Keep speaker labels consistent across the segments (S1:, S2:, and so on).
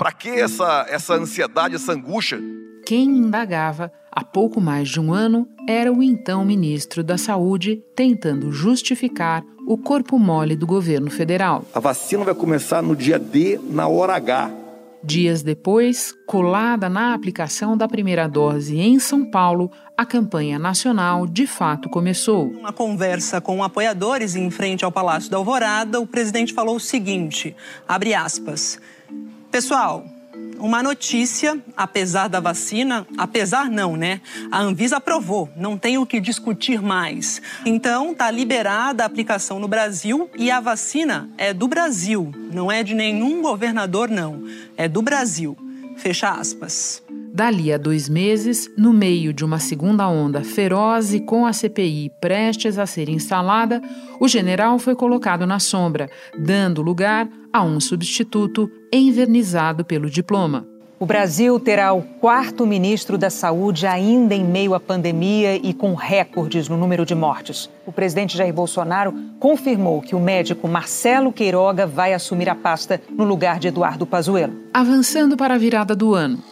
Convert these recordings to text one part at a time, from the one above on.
S1: Para que essa, essa ansiedade, essa angústia?
S2: Quem indagava há pouco mais de um ano era o então ministro da Saúde tentando justificar o corpo mole do governo federal.
S3: A vacina vai começar no dia D, na hora H.
S2: Dias depois, colada na aplicação da primeira dose em São Paulo, a campanha nacional de fato começou.
S4: Uma conversa com apoiadores em frente ao Palácio da Alvorada, o presidente falou o seguinte: abre aspas. Pessoal, uma notícia, apesar da vacina, apesar não, né? A Anvisa aprovou, não tem o que discutir mais. Então, tá liberada a aplicação no Brasil e a vacina é do Brasil, não é de nenhum governador, não. É do Brasil. Fecha aspas.
S2: Dali a dois meses, no meio de uma segunda onda feroz e com a CPI prestes a ser instalada, o general foi colocado na sombra, dando lugar a um substituto envernizado pelo diploma.
S5: O Brasil terá o quarto ministro da Saúde ainda em meio à pandemia e com recordes no número de mortes. O presidente Jair Bolsonaro confirmou que o médico Marcelo Queiroga vai assumir a pasta no lugar de Eduardo Pazuello.
S2: Avançando para a virada do ano.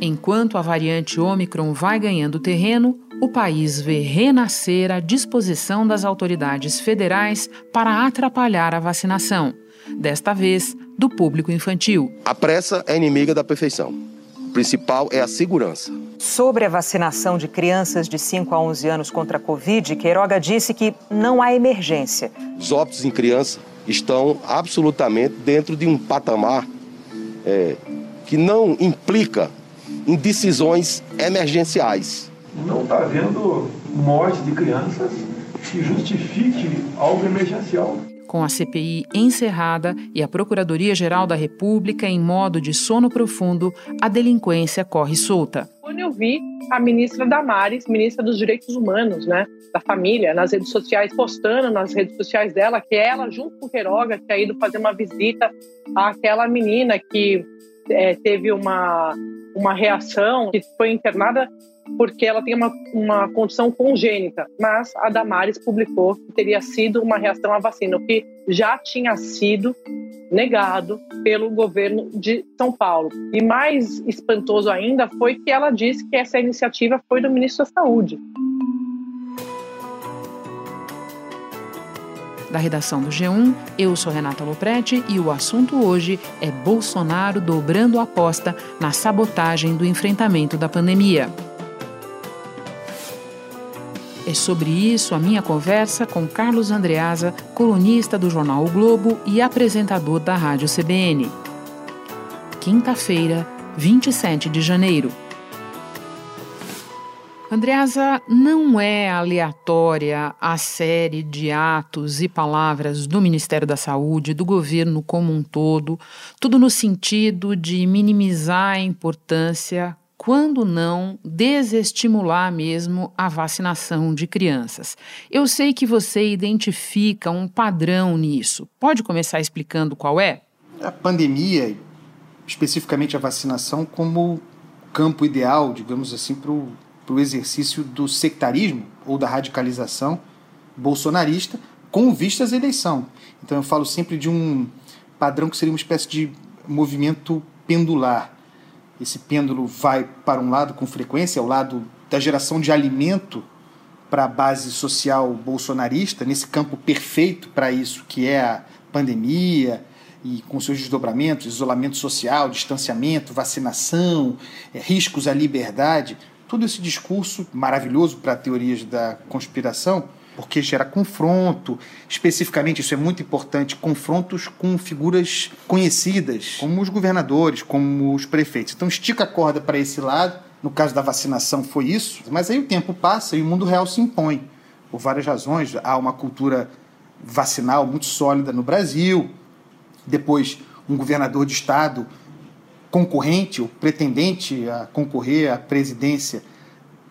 S2: Enquanto a variante Omicron vai ganhando terreno, o país vê renascer a disposição das autoridades federais para atrapalhar a vacinação, desta vez do público infantil.
S6: A pressa é inimiga da perfeição. O principal é a segurança.
S5: Sobre a vacinação de crianças de 5 a 11 anos contra a Covid, Queiroga disse que não há emergência.
S6: Os óbitos em criança estão absolutamente dentro de um patamar é, que não implica em decisões emergenciais.
S7: Não está havendo morte de crianças que justifique algo emergencial.
S2: Com a CPI encerrada e a Procuradoria-Geral da República em modo de sono profundo, a delinquência corre solta.
S8: Quando eu vi a ministra Damares, ministra dos Direitos Humanos, né, da família, nas redes sociais, postando nas redes sociais dela que ela, junto com o Queiroga, tinha ido fazer uma visita àquela menina que é, teve uma uma reação que foi internada porque ela tem uma, uma condição congênita, mas a Damares publicou que teria sido uma reação à vacina, o que já tinha sido negado pelo governo de São Paulo. E mais espantoso ainda foi que ela disse que essa iniciativa foi do ministro da Saúde.
S2: Da redação do G1. Eu sou Renata Loprete e o assunto hoje é Bolsonaro dobrando a aposta na sabotagem do enfrentamento da pandemia. É sobre isso a minha conversa com Carlos Andreasa, colunista do jornal O Globo e apresentador da Rádio CBN. Quinta-feira, 27 de janeiro. Andreasa, não é aleatória a série de atos e palavras do Ministério da Saúde, do governo como um todo, tudo no sentido de minimizar a importância, quando não desestimular mesmo a vacinação de crianças. Eu sei que você identifica um padrão nisso. Pode começar explicando qual é?
S9: A pandemia, especificamente a vacinação, como campo ideal, digamos assim, para o para o exercício do sectarismo ou da radicalização bolsonarista com vistas à eleição. Então eu falo sempre de um padrão que seria uma espécie de movimento pendular. Esse pêndulo vai para um lado com frequência, ao lado da geração de alimento para a base social bolsonarista, nesse campo perfeito para isso, que é a pandemia e com seus desdobramentos, isolamento social, distanciamento, vacinação, é, riscos à liberdade todo esse discurso maravilhoso para teorias da conspiração, porque gera confronto, especificamente, isso é muito importante, confrontos com figuras conhecidas, como os governadores, como os prefeitos. Então estica a corda para esse lado, no caso da vacinação foi isso, mas aí o tempo passa e o mundo real se impõe, por várias razões. Há uma cultura vacinal muito sólida no Brasil, depois um governador de estado concorrente ou pretendente a concorrer à presidência,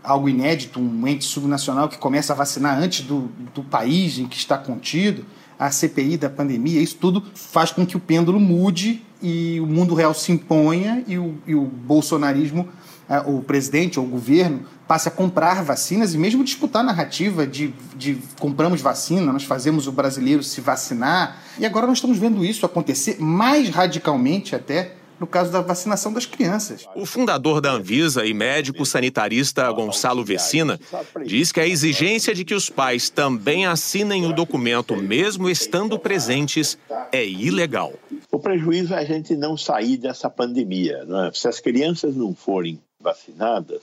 S9: algo inédito, um ente subnacional que começa a vacinar antes do, do país em que está contido, a CPI da pandemia, isso tudo faz com que o pêndulo mude e o mundo real se imponha e o, e o bolsonarismo o presidente ou o governo passe a comprar vacinas e mesmo disputar a narrativa de, de compramos vacina, nós fazemos o brasileiro se vacinar. E agora nós estamos vendo isso acontecer mais radicalmente até no caso da vacinação das crianças.
S10: O fundador da Anvisa e médico sanitarista Gonçalo Vecina diz que a exigência de que os pais também assinem o documento, mesmo estando presentes, é ilegal.
S11: O prejuízo é a gente não sair dessa pandemia. É? Se as crianças não forem vacinadas,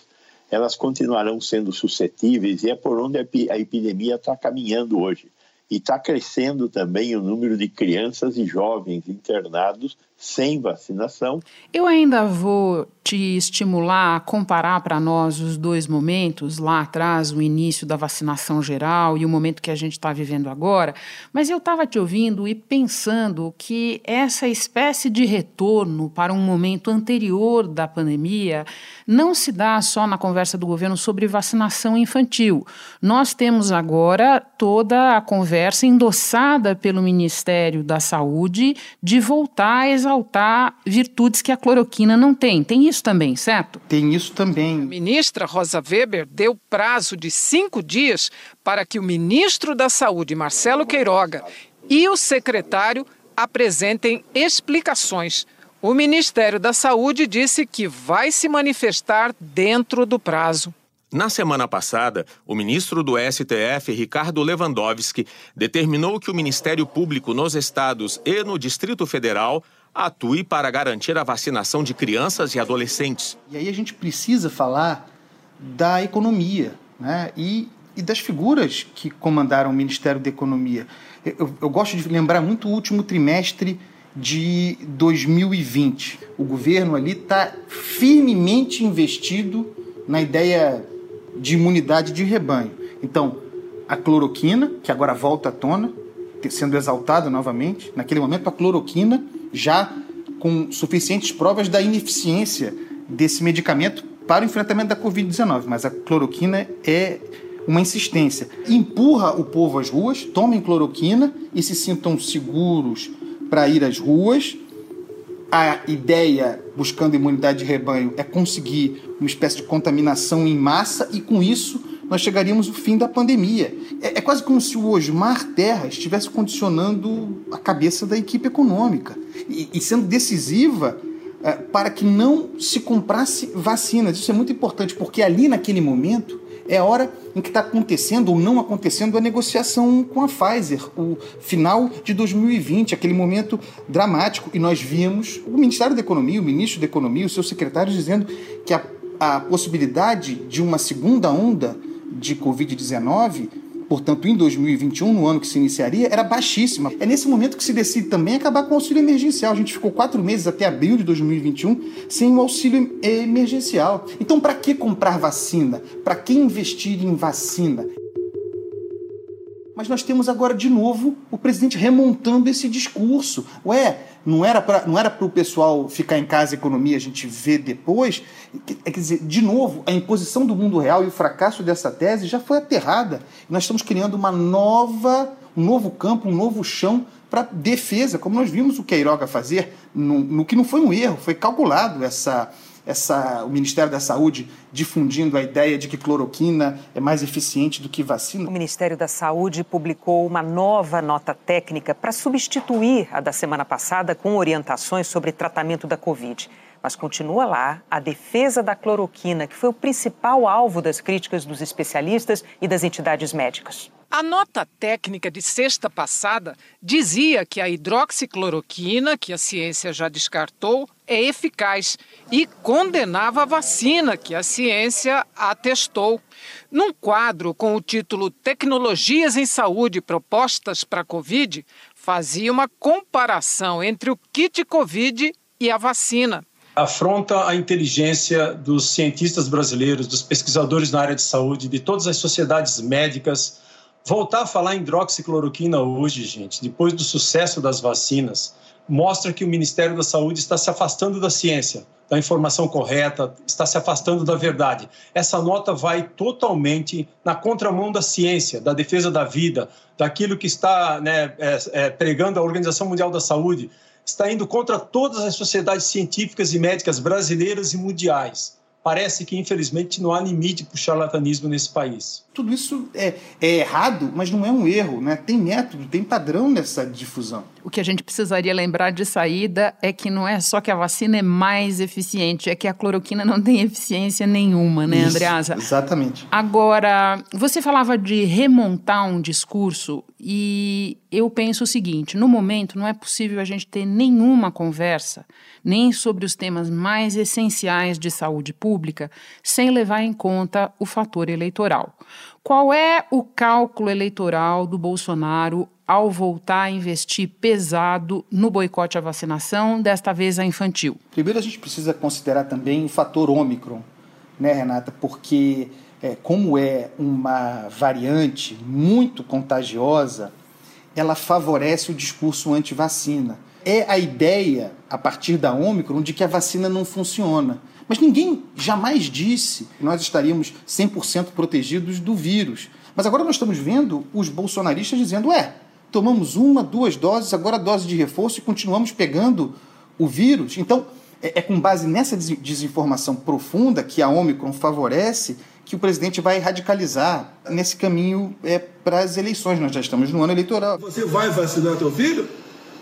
S11: elas continuarão sendo suscetíveis e é por onde a epidemia está caminhando hoje. E está crescendo também o número de crianças e jovens internados sem vacinação.
S2: Eu ainda vou te estimular a comparar para nós os dois momentos, lá atrás, o início da vacinação geral e o momento que a gente está vivendo agora, mas eu estava te ouvindo e pensando que essa espécie de retorno para um momento anterior da pandemia não se dá só na conversa do governo sobre vacinação infantil. Nós temos agora toda a conversa endossada pelo Ministério da Saúde de voltar a exaltar virtudes que a cloroquina não tem. Tem isso também, certo?
S9: Tem isso também.
S12: A ministra Rosa Weber deu prazo de cinco dias para que o ministro da Saúde, Marcelo Queiroga, e o secretário apresentem explicações. O Ministério da Saúde disse que vai se manifestar dentro do prazo.
S10: Na semana passada, o ministro do STF, Ricardo Lewandowski, determinou que o Ministério Público nos estados e no Distrito Federal atue para garantir a vacinação de crianças e adolescentes.
S9: E aí a gente precisa falar da economia né? e, e das figuras que comandaram o Ministério da Economia. Eu, eu gosto de lembrar muito o último trimestre de 2020. O governo ali está firmemente investido na ideia de imunidade de rebanho. Então, a cloroquina, que agora volta à tona, sendo exaltada novamente, naquele momento a cloroquina já com suficientes provas da ineficiência desse medicamento para o enfrentamento da Covid-19, mas a cloroquina é uma insistência. Empurra o povo às ruas, tomem cloroquina e se sintam seguros para ir às ruas. A ideia, buscando imunidade de rebanho, é conseguir uma espécie de contaminação em massa e, com isso, nós chegaríamos ao fim da pandemia. É, é quase como se o Osmar Terra estivesse condicionando a cabeça da equipe econômica e, e sendo decisiva é, para que não se comprasse vacinas. Isso é muito importante, porque ali naquele momento é a hora em que está acontecendo ou não acontecendo a negociação com a Pfizer, o final de 2020, aquele momento dramático. E nós vimos o Ministério da Economia, o ministro da Economia, os seus secretários dizendo que a, a possibilidade de uma segunda onda de Covid-19, portanto, em 2021, no ano que se iniciaria, era baixíssima. É nesse momento que se decide também acabar com o auxílio emergencial. A gente ficou quatro meses até abril de 2021 sem o auxílio emergencial. Então, para que comprar vacina? Para que investir em vacina? Mas nós temos agora de novo o presidente remontando esse discurso. Ué, não era para o pessoal ficar em casa, economia, a gente vê depois. Quer dizer, de novo, a imposição do mundo real e o fracasso dessa tese já foi aterrada. Nós estamos criando uma nova, um novo campo, um novo chão para defesa, como nós vimos o Queiroga fazer, no, no que não foi um erro, foi calculado essa essa, o Ministério da Saúde difundindo a ideia de que cloroquina é mais eficiente do que vacina.
S5: O Ministério da Saúde publicou uma nova nota técnica para substituir a da semana passada com orientações sobre tratamento da Covid. Mas continua lá a defesa da cloroquina, que foi o principal alvo das críticas dos especialistas e das entidades médicas.
S12: A nota técnica de sexta passada dizia que a hidroxicloroquina, que a ciência já descartou, é eficaz e condenava a vacina, que a ciência atestou. Num quadro com o título Tecnologias em Saúde Propostas para a Covid, fazia uma comparação entre o kit Covid e a vacina
S7: afronta a inteligência dos cientistas brasileiros, dos pesquisadores na área de saúde, de todas as sociedades médicas, Voltar a falar em hidroxicloroquina hoje, gente, depois do sucesso das vacinas, mostra que o Ministério da Saúde está se afastando da ciência, da informação correta, está se afastando da verdade. Essa nota vai totalmente na contramão da ciência, da defesa da vida, daquilo que está né, é, é, pregando a Organização Mundial da Saúde, está indo contra todas as sociedades científicas e médicas brasileiras e mundiais. parece que, infelizmente, não há limite para o charlatanismo nesse país.
S9: Tudo isso é, é, errado, mas não é um erro, né? Tem método, tem padrão nessa difusão.
S2: O que a gente precisaria lembrar de saída é que não é só que a vacina é mais eficiente, é que a cloroquina não tem eficiência nenhuma, né, Andreasa?
S9: Exatamente.
S2: Agora, você falava de remontar um discurso e eu penso o seguinte: no momento não é possível a gente ter nenhuma conversa, nem sobre os temas mais essenciais de saúde pública, sem levar em conta o fator eleitoral. Qual é o cálculo eleitoral do Bolsonaro ao voltar a investir pesado no boicote à vacinação, desta vez a infantil?
S9: Primeiro, a gente precisa considerar também o fator Ômicron, né, Renata? Porque, é, como é uma variante muito contagiosa, ela favorece o discurso anti-vacina. É a ideia, a partir da Ômicron, de que a vacina não funciona. Mas ninguém jamais disse que nós estaríamos 100% protegidos do vírus. Mas agora nós estamos vendo os bolsonaristas dizendo: é, tomamos uma, duas doses, agora dose de reforço e continuamos pegando o vírus. Então, é, é com base nessa desinformação profunda que a Omicron favorece que o presidente vai radicalizar nesse caminho é, para as eleições. Nós já estamos no ano eleitoral.
S13: Você vai vacinar teu filho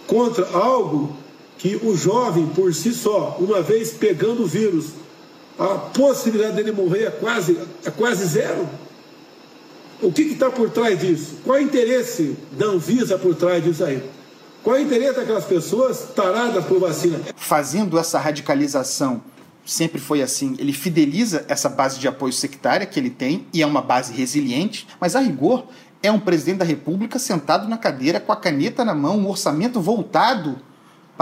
S13: contra algo que o jovem por si só, uma vez pegando o vírus, a possibilidade dele morrer é quase, é quase zero. O que está por trás disso? Qual é o interesse da Anvisa por trás disso aí? Qual é o interesse daquelas pessoas taradas por vacina?
S9: Fazendo essa radicalização, sempre foi assim, ele fideliza essa base de apoio sectária que ele tem, e é uma base resiliente, mas a rigor é um presidente da República sentado na cadeira com a caneta na mão, um orçamento voltado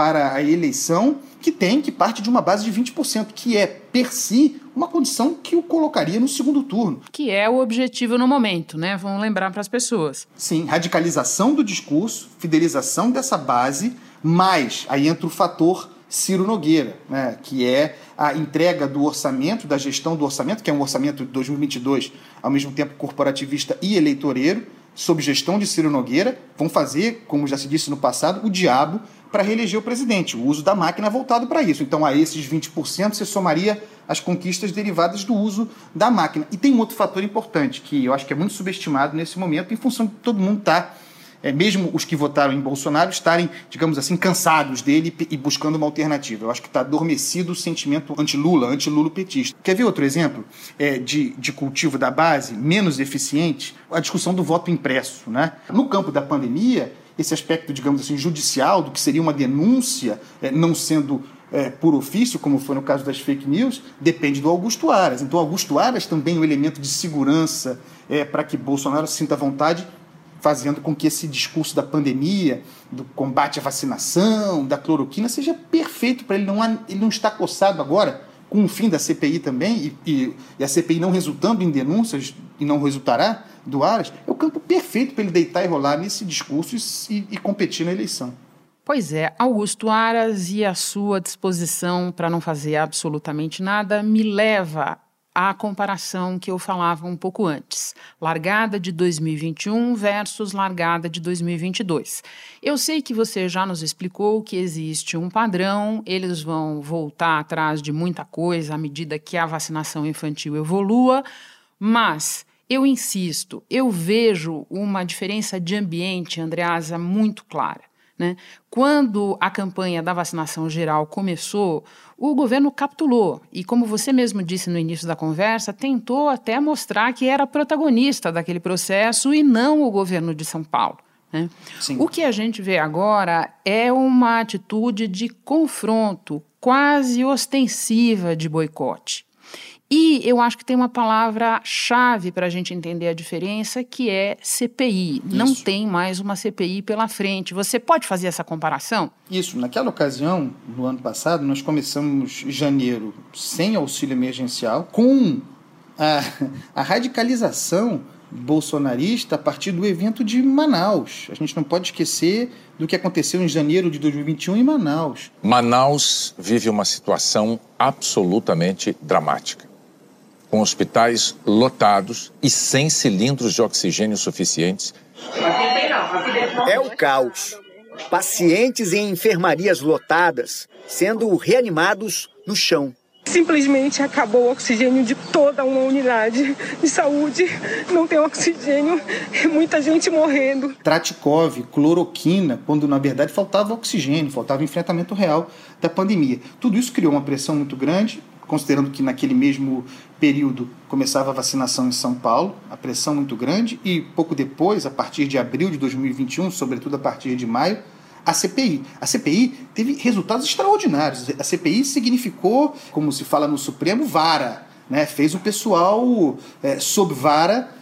S9: para a eleição que tem, que parte de uma base de 20%, que é, per si, uma condição que o colocaria no segundo turno.
S2: Que é o objetivo no momento, né? Vamos lembrar para as pessoas.
S9: Sim, radicalização do discurso, fidelização dessa base, mas aí entra o fator Ciro Nogueira, né, que é a entrega do orçamento, da gestão do orçamento, que é um orçamento de 2022, ao mesmo tempo corporativista e eleitoreiro, sob gestão de Ciro Nogueira, vão fazer, como já se disse no passado, o diabo para reeleger o presidente. O uso da máquina é voltado para isso. Então, a esses 20%, você somaria as conquistas derivadas do uso da máquina. E tem um outro fator importante, que eu acho que é muito subestimado nesse momento, em função de todo mundo estar. Tá, é, mesmo os que votaram em Bolsonaro estarem, digamos assim, cansados dele e buscando uma alternativa. Eu acho que está adormecido o sentimento anti-Lula, anti-Lula petista. Quer ver outro exemplo é, de, de cultivo da base menos eficiente? A discussão do voto impresso. Né? No campo da pandemia, esse aspecto, digamos assim, judicial, do que seria uma denúncia, é, não sendo é, por ofício, como foi no caso das fake news, depende do Augusto Aras. Então, Augusto Aras também é um elemento de segurança é, para que Bolsonaro sinta vontade, fazendo com que esse discurso da pandemia, do combate à vacinação, da cloroquina, seja perfeito para ele. Não, ele não está coçado agora com o fim da CPI também, e, e, e a CPI não resultando em denúncias, e não resultará, do Aras, é o campo perfeito para ele deitar e rolar nesse discurso e, e competir na eleição.
S2: Pois é, Augusto Aras e a sua disposição para não fazer absolutamente nada me leva à comparação que eu falava um pouco antes. Largada de 2021 versus largada de 2022. Eu sei que você já nos explicou que existe um padrão, eles vão voltar atrás de muita coisa à medida que a vacinação infantil evolua, mas eu insisto, eu vejo uma diferença de ambiente, Andreasa, muito clara. Né? Quando a campanha da vacinação geral começou, o governo capitulou e, como você mesmo disse no início da conversa, tentou até mostrar que era protagonista daquele processo e não o governo de São Paulo. Né? O que a gente vê agora é uma atitude de confronto quase ostensiva de boicote. E eu acho que tem uma palavra-chave para a gente entender a diferença, que é CPI. Isso. Não tem mais uma CPI pela frente. Você pode fazer essa comparação?
S9: Isso. Naquela ocasião, no ano passado, nós começamos janeiro sem auxílio emergencial, com a, a radicalização bolsonarista a partir do evento de Manaus. A gente não pode esquecer do que aconteceu em janeiro de 2021 em Manaus.
S14: Manaus vive uma situação absolutamente dramática com hospitais lotados e sem cilindros de oxigênio suficientes.
S15: É o caos. Pacientes em enfermarias lotadas sendo reanimados no chão.
S16: Simplesmente acabou o oxigênio de toda uma unidade de saúde. Não tem oxigênio, é muita gente morrendo.
S9: Tratikov, cloroquina, quando na verdade faltava oxigênio, faltava enfrentamento real da pandemia. Tudo isso criou uma pressão muito grande, considerando que naquele mesmo período começava a vacinação em São Paulo, a pressão muito grande, e pouco depois, a partir de abril de 2021, sobretudo a partir de maio, a CPI. A CPI teve resultados extraordinários. A CPI significou, como se fala no Supremo, vara. Né? Fez o pessoal é, sob vara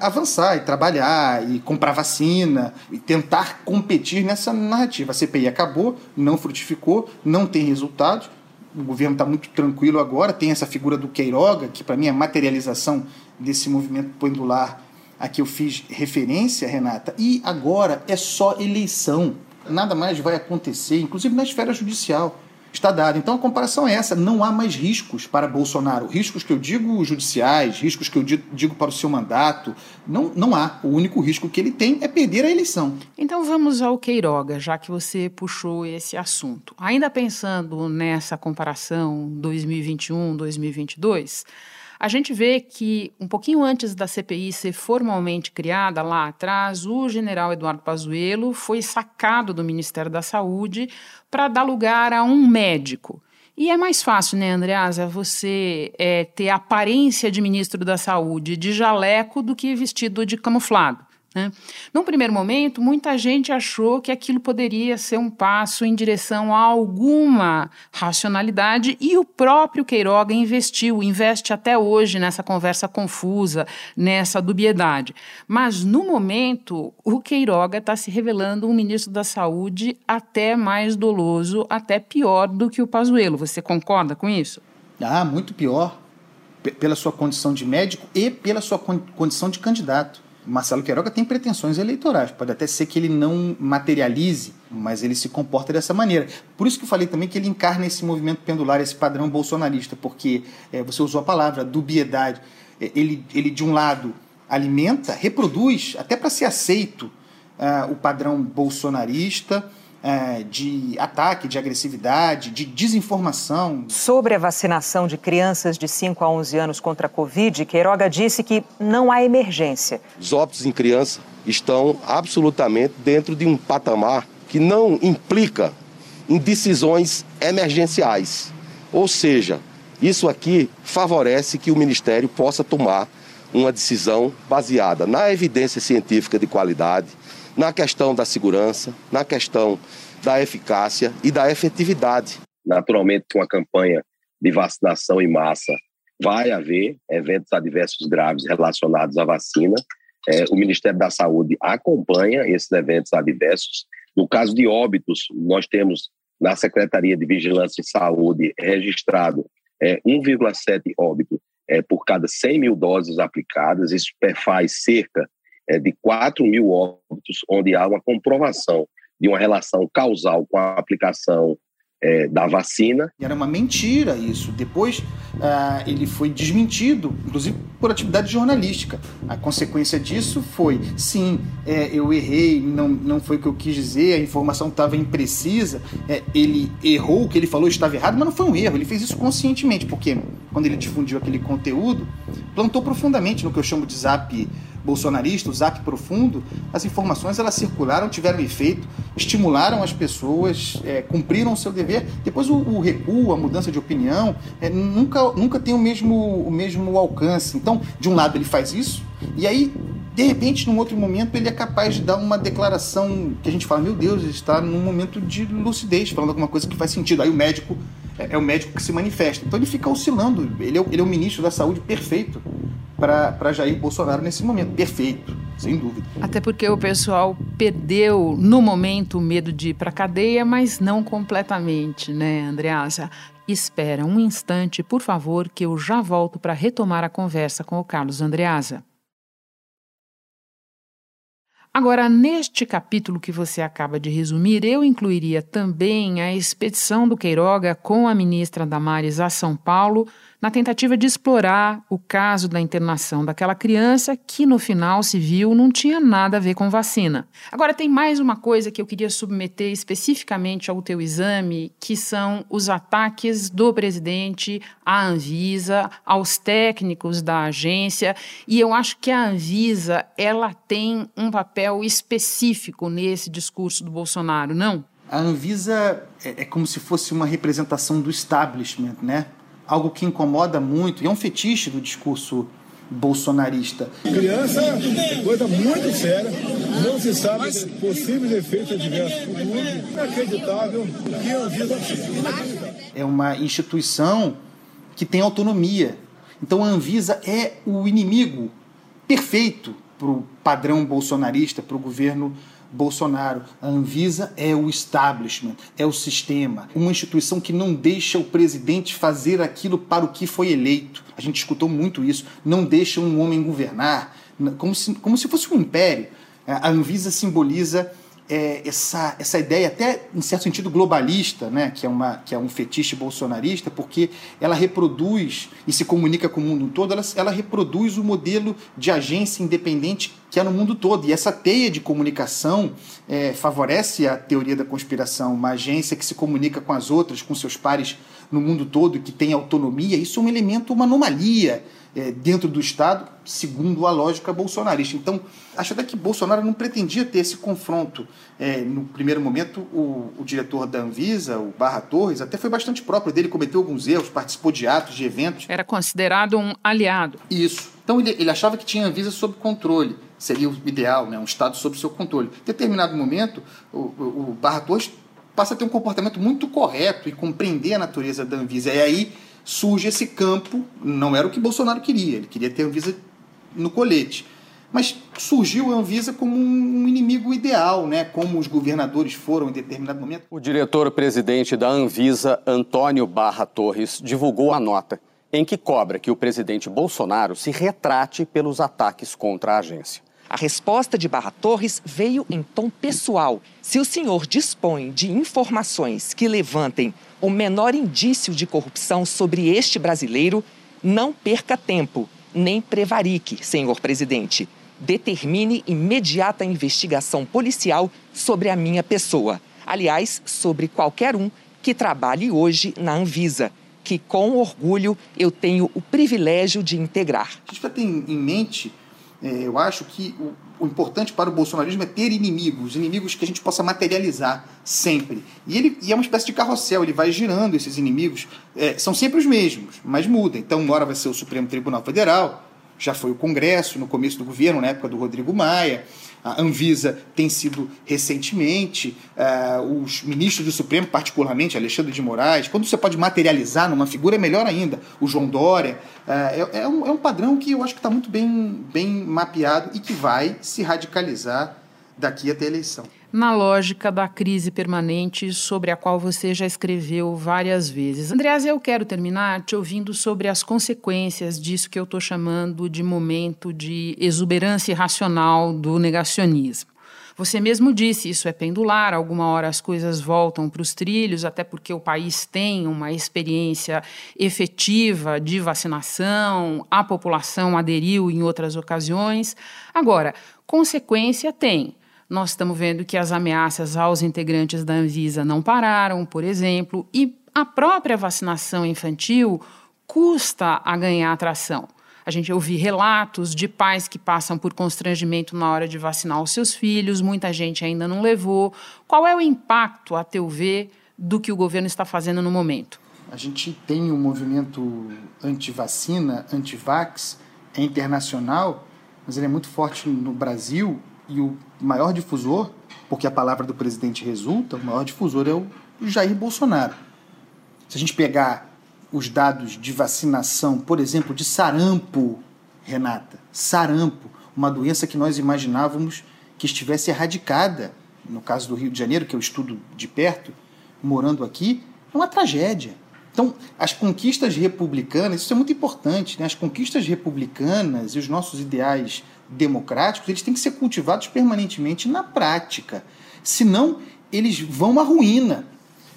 S9: avançar e trabalhar e comprar vacina e tentar competir nessa narrativa. A CPI acabou, não frutificou, não tem resultado. O governo está muito tranquilo agora. Tem essa figura do Queiroga, que para mim é materialização desse movimento pendular a que eu fiz referência, Renata. E agora é só eleição nada mais vai acontecer, inclusive na esfera judicial. Está dado. Então a comparação é essa: não há mais riscos para Bolsonaro. Riscos que eu digo judiciais, riscos que eu digo para o seu mandato. Não, não há. O único risco que ele tem é perder a eleição.
S2: Então vamos ao Queiroga, já que você puxou esse assunto. Ainda pensando nessa comparação 2021-2022. A gente vê que, um pouquinho antes da CPI ser formalmente criada, lá atrás, o general Eduardo Pazuello foi sacado do Ministério da Saúde para dar lugar a um médico. E é mais fácil, né, Andreasa, você é, ter aparência de ministro da Saúde de jaleco do que vestido de camuflado. Né? Num primeiro momento, muita gente achou que aquilo poderia ser um passo em direção a alguma racionalidade e o próprio Queiroga investiu, investe até hoje nessa conversa confusa, nessa dubiedade. Mas, no momento, o Queiroga está se revelando um ministro da Saúde até mais doloso, até pior do que o Pazuello. Você concorda com isso?
S9: Ah, muito pior. Pela sua condição de médico e pela sua con condição de candidato. Marcelo Queiroga tem pretensões eleitorais. Pode até ser que ele não materialize, mas ele se comporta dessa maneira. Por isso que eu falei também que ele encarna esse movimento pendular, esse padrão bolsonarista, porque é, você usou a palavra dubiedade. É, ele, ele, de um lado, alimenta, reproduz, até para ser aceito, uh, o padrão bolsonarista é, de ataque, de agressividade, de desinformação.
S5: Sobre a vacinação de crianças de 5 a 11 anos contra a Covid, Queiroga disse que não há emergência.
S6: Os óbitos em criança estão absolutamente dentro de um patamar que não implica em decisões emergenciais. Ou seja, isso aqui favorece que o Ministério possa tomar uma decisão baseada na evidência científica de qualidade, na questão da segurança, na questão da eficácia e da efetividade.
S17: Naturalmente, com a campanha de vacinação em massa, vai haver eventos adversos graves relacionados à vacina. É, o Ministério da Saúde acompanha esses eventos adversos. No caso de óbitos, nós temos na Secretaria de Vigilância e Saúde registrado é, 1,7 óbito é, por cada 100 mil doses aplicadas. Isso faz cerca é, de 4 mil óbitos, onde há uma comprovação de uma relação causal com a aplicação é, da vacina.
S9: Era uma mentira isso. Depois ah, ele foi desmentido, inclusive por atividade jornalística. A consequência disso foi, sim, é, eu errei, não, não foi o que eu quis dizer, a informação estava imprecisa, é, ele errou, o que ele falou estava errado, mas não foi um erro, ele fez isso conscientemente, porque quando ele difundiu aquele conteúdo, plantou profundamente no que eu chamo de zap bolsonarista, o zap profundo, as informações elas circularam, tiveram efeito, estimularam as pessoas, é, cumpriram o seu dever. Depois o, o recuo, a mudança de opinião, é, nunca, nunca tem o mesmo, o mesmo alcance. Então, de um lado ele faz isso, e aí de repente, num outro momento, ele é capaz de dar uma declaração que a gente fala: meu Deus, ele está num momento de lucidez, falando alguma coisa que faz sentido. Aí o médico é, é o médico que se manifesta. Então ele fica oscilando. Ele é, ele é o ministro da saúde perfeito para Jair Bolsonaro nesse momento. Perfeito, sem dúvida.
S2: Até porque o pessoal perdeu, no momento, o medo de ir para a cadeia, mas não completamente, né, Andreasa? Espera um instante, por favor, que eu já volto para retomar a conversa com o Carlos Andreasa. Agora, neste capítulo que você acaba de resumir, eu incluiria também a expedição do Queiroga com a ministra Damares a São Paulo na tentativa de explorar o caso da internação daquela criança que no final se viu não tinha nada a ver com vacina. Agora tem mais uma coisa que eu queria submeter especificamente ao teu exame, que são os ataques do presidente à Anvisa, aos técnicos da agência, e eu acho que a Anvisa, ela tem um papel específico nesse discurso do Bolsonaro, não?
S9: A Anvisa é, é como se fosse uma representação do establishment, né? Algo que incomoda muito, e é um fetiche do discurso bolsonarista.
S13: Criança é coisa muito séria, não se sabe Mas... possíveis efeitos adversos futuros, inacreditável que a Anvisa fez.
S9: É uma instituição que tem autonomia. Então a Anvisa é o inimigo perfeito para o padrão bolsonarista, para o governo Bolsonaro. A Anvisa é o establishment, é o sistema, uma instituição que não deixa o presidente fazer aquilo para o que foi eleito. A gente escutou muito isso. Não deixa um homem governar, como se, como se fosse um império. A Anvisa simboliza é, essa, essa ideia, até em certo sentido globalista, né, que, é uma, que é um fetiche bolsonarista, porque ela reproduz e se comunica com o mundo todo, ela, ela reproduz o modelo de agência independente que é no mundo todo. E essa teia de comunicação é, favorece a teoria da conspiração, uma agência que se comunica com as outras, com seus pares no mundo todo, que tem autonomia. Isso é um elemento, uma anomalia é, dentro do Estado, segundo a lógica bolsonarista. Então, acho até que Bolsonaro não pretendia ter esse confronto. É, no primeiro momento, o, o, diretor da Anvisa, o Barra Torres, até foi bastante próprio dele, cometeu alguns erros, participou de atos, de eventos.
S2: Era considerado um aliado.
S9: Isso. Então, ele, ele achava que tinha a Anvisa sob controle. Seria o ideal, né? um Estado sob seu controle. Em determinado momento, o, o, o Barra Torres passa a ter um comportamento muito correto e compreender a natureza da Anvisa. E aí surge esse campo, não era o que Bolsonaro queria, ele queria ter a Anvisa no colete. Mas surgiu a Anvisa como um inimigo ideal, né? como os governadores foram em determinado momento.
S18: O diretor-presidente da Anvisa, Antônio Barra Torres, divulgou a nota em que cobra que o presidente Bolsonaro se retrate pelos ataques contra a agência.
S19: A resposta de Barra Torres veio em tom pessoal. Se o senhor dispõe de informações que levantem o menor indício de corrupção sobre este brasileiro, não perca tempo, nem prevarique, senhor presidente. Determine imediata investigação policial sobre a minha pessoa. Aliás, sobre qualquer um que trabalhe hoje na Anvisa, que com orgulho eu tenho o privilégio de integrar.
S9: A gente vai ter em mente eu acho que o, o, importante para o bolsonarismo é ter inimigos, inimigos que a gente possa materializar sempre. E ele e é uma espécie de carrossel, ele vai girando esses inimigos. É, são sempre os mesmos, mas muda. Então, uma hora vai ser o Supremo Tribunal Federal, já foi o Congresso no começo do governo, na época do Rodrigo Maia. A Anvisa tem sido recentemente, uh, os ministros do Supremo, particularmente Alexandre de Moraes, quando você pode materializar numa figura, é melhor ainda. O João Dória. Uh, é, é, um, é um padrão que eu acho que está muito bem, bem mapeado e que vai se radicalizar daqui até a eleição
S2: na lógica da crise permanente sobre a qual você já escreveu várias vezes. Andreas, eu quero terminar te ouvindo sobre as consequências disso que eu estou chamando de momento de exuberância irracional do negacionismo. Você mesmo disse, isso é pendular, alguma hora as coisas voltam para os trilhos, até porque o país tem uma experiência efetiva de vacinação, a população aderiu em outras ocasiões. Agora, consequência tem. Nós estamos vendo que as ameaças aos integrantes da Anvisa não pararam, por exemplo, e a própria vacinação infantil custa a ganhar atração. A gente ouve relatos de pais que passam por constrangimento na hora de vacinar os seus filhos, muita gente ainda não levou. Qual é o impacto, a teu ver, do que o governo está fazendo no momento?
S9: A gente tem um movimento anti-vacina, anti-vax, é internacional, mas ele é muito forte no Brasil e o maior difusor, porque a palavra do presidente resulta, o maior difusor é o Jair Bolsonaro. Se a gente pegar os dados de vacinação, por exemplo, de sarampo, Renata, sarampo, uma doença que nós imaginávamos que estivesse erradicada, no caso do Rio de Janeiro, que eu estudo de perto, morando aqui, é uma tragédia. Então, as conquistas republicanas, isso é muito importante, né? as conquistas republicanas e os nossos ideais democráticos, eles têm que ser cultivados permanentemente na prática. Senão, eles vão à ruína.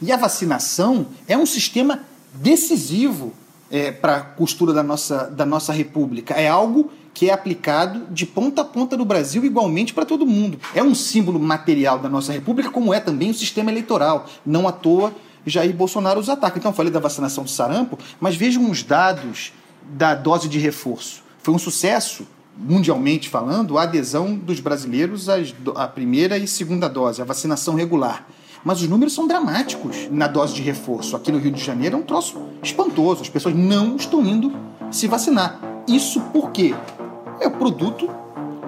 S9: E a vacinação é um sistema decisivo é, para a costura da nossa, da nossa república. É algo que é aplicado de ponta a ponta no Brasil igualmente para todo mundo. É um símbolo material da nossa república, como é também o sistema eleitoral. Não à toa Jair Bolsonaro os ataca. Então, falei da vacinação do sarampo, mas vejam os dados da dose de reforço. Foi um sucesso, mundialmente falando, a adesão dos brasileiros à primeira e segunda dose, a vacinação regular. Mas os números são dramáticos na dose de reforço. Aqui no Rio de Janeiro é um troço espantoso. As pessoas não estão indo se vacinar. Isso por quê? É o produto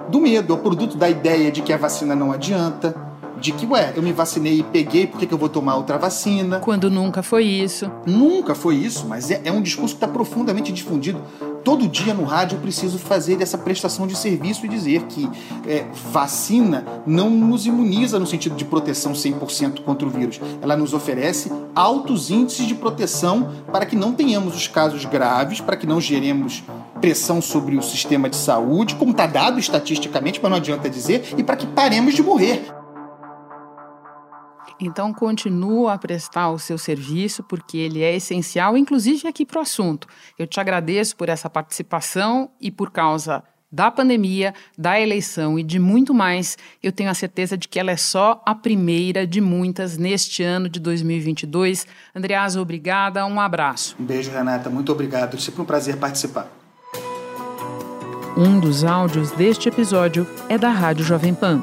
S9: do medo, é o produto da ideia de que a vacina não adianta, de que, ué, eu me vacinei e peguei, por que, que eu vou tomar outra vacina?
S2: Quando nunca foi isso.
S9: Nunca foi isso, mas é, é um discurso que está profundamente difundido. Todo dia no rádio eu preciso fazer essa prestação de serviço e dizer que é, vacina não nos imuniza no sentido de proteção 100% contra o vírus. Ela nos oferece altos índices de proteção para que não tenhamos os casos graves, para que não geremos pressão sobre o sistema de saúde, como está dado estatisticamente, mas não adianta dizer, e para que paremos de morrer.
S2: Então, continua a prestar o seu serviço, porque ele é essencial, inclusive aqui para o assunto. Eu te agradeço por essa participação e por causa da pandemia, da eleição e de muito mais, eu tenho a certeza de que ela é só a primeira de muitas neste ano de 2022. Andreasa, obrigada, um abraço.
S9: Um beijo, Renata, muito obrigado. É sempre um prazer participar.
S2: Um dos áudios deste episódio é da Rádio Jovem Pan.